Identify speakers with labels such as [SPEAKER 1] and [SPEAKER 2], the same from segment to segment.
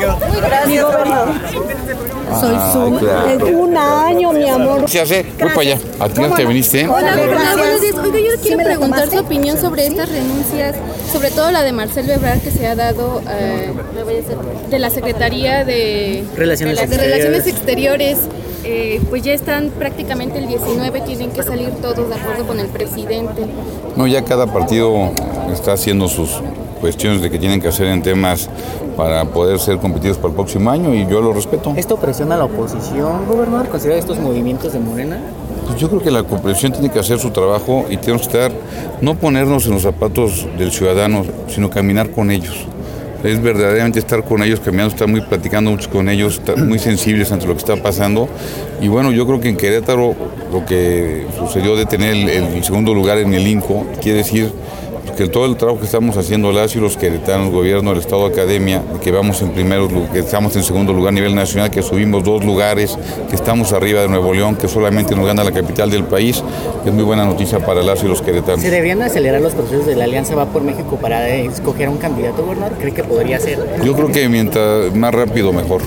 [SPEAKER 1] Gobernador. Soy su.
[SPEAKER 2] claro.
[SPEAKER 1] Es un año, mi amor.
[SPEAKER 2] Se hace, voy para allá. A ti no te viniste.
[SPEAKER 3] Hola,
[SPEAKER 1] Gracias.
[SPEAKER 3] buenos días. Oiga, yo
[SPEAKER 1] ¿Sí
[SPEAKER 3] quiero preguntar su opinión sobre estas renuncias, sobre todo la de Marcel Ebrard que se ha dado eh, de la Secretaría de
[SPEAKER 4] Relaciones
[SPEAKER 3] de las- de
[SPEAKER 4] Exteriores.
[SPEAKER 3] Relaciones Exteriores. Eh, pues ya están prácticamente el 19, tienen que salir todos de acuerdo con el presidente.
[SPEAKER 2] No, ya cada partido está haciendo sus cuestiones de que tienen que hacer en temas para poder ser competidos para el próximo año y yo lo respeto.
[SPEAKER 4] ¿Esto presiona a la oposición, gobernador? ¿Considera estos movimientos de Morena?
[SPEAKER 2] Pues yo creo que la comprensión tiene que hacer su trabajo y tenemos que estar, no ponernos en los zapatos del ciudadano, sino caminar con ellos. Es verdaderamente estar con ellos, caminando, estar muy platicando mucho con ellos, estar muy sensibles ante lo que está pasando. Y bueno, yo creo que en Querétaro lo que sucedió de tener el, el segundo lugar en el INCO quiere decir que todo el trabajo que estamos haciendo las y los queretanos, gobierno, el Estado, academia, que vamos en primeros, lu- que estamos en segundo lugar a nivel nacional, que subimos dos lugares, que estamos arriba de Nuevo León, que solamente nos gana la capital del país, es muy buena noticia para las y los queretanos.
[SPEAKER 4] ¿Se deberían acelerar los procesos de la Alianza Va por México para escoger a un candidato, gobernador? ¿Cree que podría ser?
[SPEAKER 2] Yo creo que mientras más rápido mejor.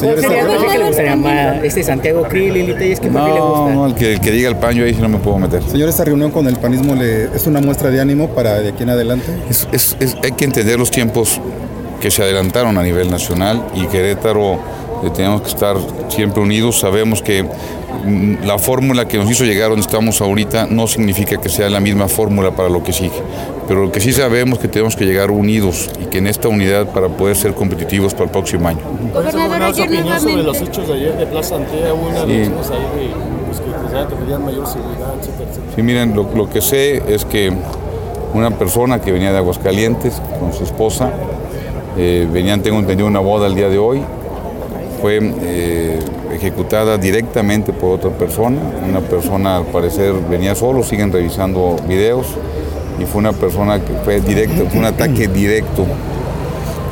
[SPEAKER 4] ¿Cuál sería ¿Cree que le gustaría más este Santiago Krill, Lili Telles? ¿Qué perfil le
[SPEAKER 2] No,
[SPEAKER 4] gusta?
[SPEAKER 2] no, el que, el que diga el paño ahí sí no me puedo meter.
[SPEAKER 5] Señor, esta reunión con el panismo le, es una muestra de ánimo para de aquí en adelante.
[SPEAKER 2] Es- es- es- hay que entender los tiempos que se adelantaron a nivel nacional y Querétaro tenemos que estar siempre unidos. Sabemos que mm, la fórmula que nos hizo llegar donde estamos ahorita no significa que sea la misma fórmula para lo que sigue. Pero lo que sí sabemos que tenemos que llegar unidos y que en esta unidad para poder ser competitivos para el próximo año.
[SPEAKER 3] Gobernador, ayer
[SPEAKER 6] opinión sobre los hechos de ayer de Plaza Antea, una
[SPEAKER 2] Sí.
[SPEAKER 6] ahí de pues, que que pedían mayor seguridad, etcétera, etcétera.
[SPEAKER 2] Sí, miren, lo, lo que sé es que una persona que venía de Aguascalientes con su esposa, eh, venían, tengo entendido, una boda el día de hoy, fue eh, ejecutada directamente por otra persona. Una persona, al parecer, venía solo, siguen revisando videos, y fue una persona que fue directo, fue un ataque directo.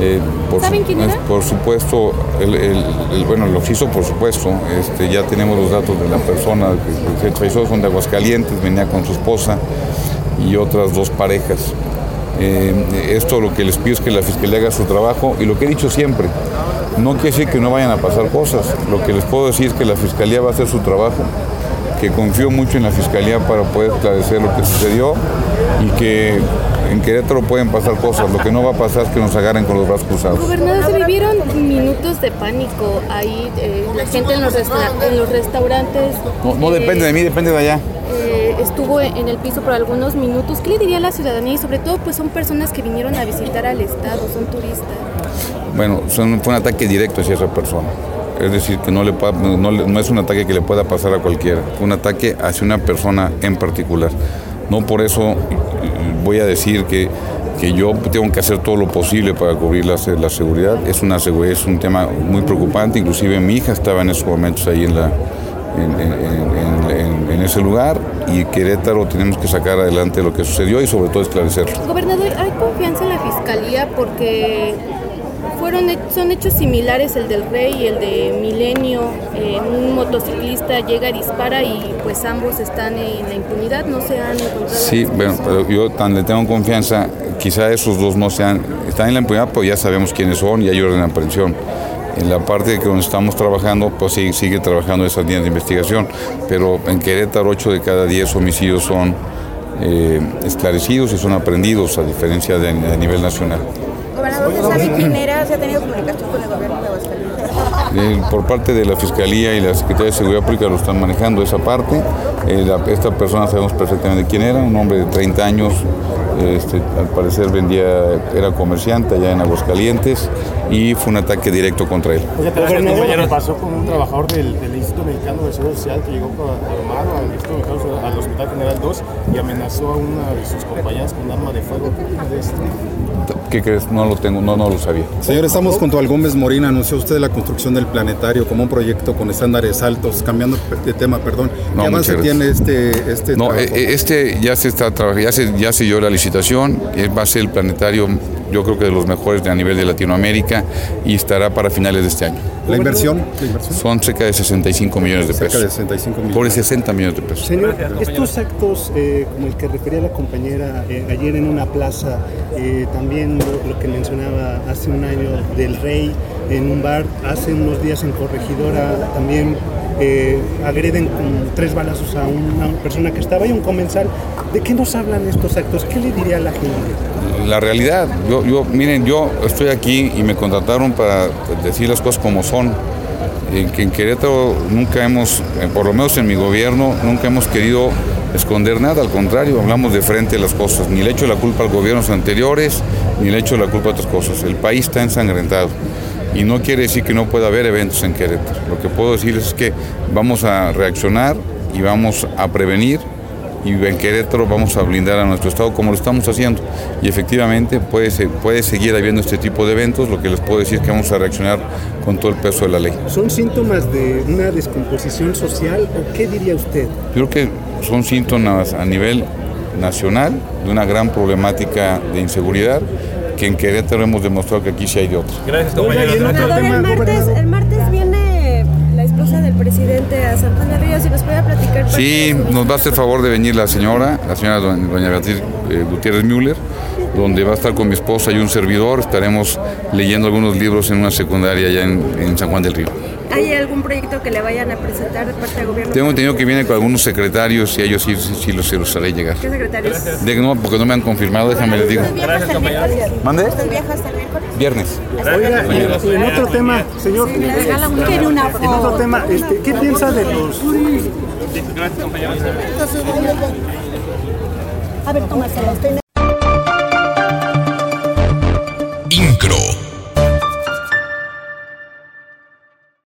[SPEAKER 2] Eh, por,
[SPEAKER 3] ¿Saben quién era?
[SPEAKER 2] Por supuesto, el, el- el- bueno, los hizo por supuesto, este, ya tenemos los datos de la persona que, se son de Aguascalientes, venía con su esposa y otras dos parejas. Eh, esto lo que les pido es que la Fiscalía haga su trabajo y lo que he dicho siempre, no quiere decir que no vayan a pasar cosas, lo que les puedo decir es que la Fiscalía va a hacer su trabajo, que confío mucho en la Fiscalía para poder esclarecer lo que sucedió y que en Querétaro pueden pasar cosas, lo que no va a pasar es que nos agarren con los brazos cruzados.
[SPEAKER 3] Gobernador, se vivieron minutos de pánico ahí, eh, la gente en los, resta- en los restaurantes.
[SPEAKER 2] No, no
[SPEAKER 3] eh,
[SPEAKER 2] depende de mí, depende de allá.
[SPEAKER 3] eh, estuvo en el piso por algunos minutos. ¿Qué le diría a la ciudadanía? Y sobre todo, pues son personas que vinieron a visitar al Estado, son turistas.
[SPEAKER 2] Bueno, son- fue un ataque directo hacia esa persona. Es decir, que no, le, no, es un ataque que le pueda pasar a cualquiera. Fue un ataque hacia una persona en particular. No por eso voy a decir que, que yo tengo que hacer todo lo posible para cubrir la, la seguridad. Es, una, es un tema muy preocupante. Inclusive mi hija estaba en esos momentos ahí en, la, en ese lugar y Querétaro tenemos que sacar adelante lo que sucedió y sobre todo esclarecerlo.
[SPEAKER 3] Gobernador, ¿hay confianza en la fiscalía? Porque fueron, son hechos similares el del Rey y el de Milenio. Eh, un motociclista llega, dispara y pues ambos están en la impunidad, no se han encontrado.
[SPEAKER 2] Sí, bueno, pero yo tan le tengo confianza, quizá esos dos no sean, están en la impunidad, pues ya sabemos quiénes son y hay orden de aprehensión. En la parte que donde estamos trabajando, pues sí, sigue trabajando esas líneas de investigación, pero en Querétaro 8 de cada 10 homicidios son eh, esclarecidos y son aprendidos, a diferencia de a nivel nacional.
[SPEAKER 1] Gobernador, ¿se sabe quién era? ¿Se ha tenido comunicación con el gobierno de Aguascalientes?
[SPEAKER 2] Por parte de la Fiscalía y la Secretaría de Seguridad Pública lo están manejando esa parte. Eh, esta persona sabemos perfectamente quién era, un hombre de 30 años, este, al parecer vendía, era comerciante allá en Aguascalientes y fue un ataque directo contra él.
[SPEAKER 6] Oye, pero ¿qué pasó con un trabajador del, del Instituto Mexicano de Seguridad Social que llegó armado al Instituto al Hospital General 2 y amenazó a una de sus compañeras con un arma de fuego? ¿Qué
[SPEAKER 2] crees? No lo tengo, no, no lo sabía.
[SPEAKER 5] Señor, estamos junto al Gómez Morín. Anunció usted la construcción del planetario como un proyecto con estándares altos. Cambiando de tema, perdón.
[SPEAKER 2] No,
[SPEAKER 5] ¿Qué avance tiene este, este
[SPEAKER 2] No,
[SPEAKER 5] trabajo?
[SPEAKER 2] eh, eh, este ya se está trabajando, ya se, ya se dio la licitación, eh, va a ser el planetario, yo creo que de los mejores a nivel de Latinoamérica y estará para finales de este año.
[SPEAKER 5] ¿La inversión? ¿La inversión?
[SPEAKER 2] Son cerca de 65 millones de
[SPEAKER 5] Cerca de
[SPEAKER 2] pesos.
[SPEAKER 5] 65 millones.
[SPEAKER 2] Por 60 millones de pesos.
[SPEAKER 7] Señor, estos actos, eh, como el que refería la compañera eh, ayer en una plaza, eh, también lo, lo que mencionaba hace un año del rey, en un bar, hace unos días en Corregidora también eh, agreden con tres balazos a una persona que estaba ahí, un comensal. ¿De qué nos hablan estos actos? ¿Qué le diría a la gente?
[SPEAKER 2] La realidad, yo, miren, yo estoy aquí y me contrataron para decir las cosas como son. En, en Querétaro nunca hemos, eh, por lo menos en mi gobierno, nunca hemos querido esconder nada, al contrario, hablamos de frente las cosas. Ni le echo la culpa a gobiernos anteriores, ni le echo la culpa a otras cosas. El país está ensangrentado y no quiere decir que no pueda haber eventos en Querétaro. Lo que puedo decir es que vamos a reaccionar y vamos a prevenir y en Querétaro vamos a blindar a nuestro Estado como lo estamos haciendo. Y efectivamente puede, puede seguir habiendo este tipo de eventos, lo que les puedo decir es que vamos a reaccionar con todo el peso de la ley.
[SPEAKER 7] ¿Son síntomas de una descomposición social o qué diría usted?
[SPEAKER 2] Yo creo que son síntomas a nivel nacional de una gran problemática de inseguridad que en Querétaro hemos demostrado que aquí sí hay de otros.
[SPEAKER 8] Gracias, compañero. Presidente a San Juan de Ríos y nos puede platicar.
[SPEAKER 2] Sí, nos va a hacer favor de venir la señora, la señora doña Beatriz eh, Gutiérrez Müller, donde va a estar con mi esposa y un servidor. Estaremos leyendo algunos libros en una secundaria allá en, en San Juan del Río.
[SPEAKER 8] ¿Hay algún proyecto que le vayan a presentar de parte del gobierno?
[SPEAKER 2] Tengo entendido que viene con algunos secretarios y ellos sí, sí, los, los haré llegar.
[SPEAKER 8] ¿Qué secretarios?
[SPEAKER 2] De, no, porque no me han confirmado, déjame les digo.
[SPEAKER 8] Gracias, compañero.
[SPEAKER 2] ¿Mande?
[SPEAKER 8] viajas hasta el?
[SPEAKER 2] Viernes.
[SPEAKER 7] Oiga, en otro tema, señor. En otro tema, este, ¿qué piensa de los...
[SPEAKER 8] A ver, tómaselo.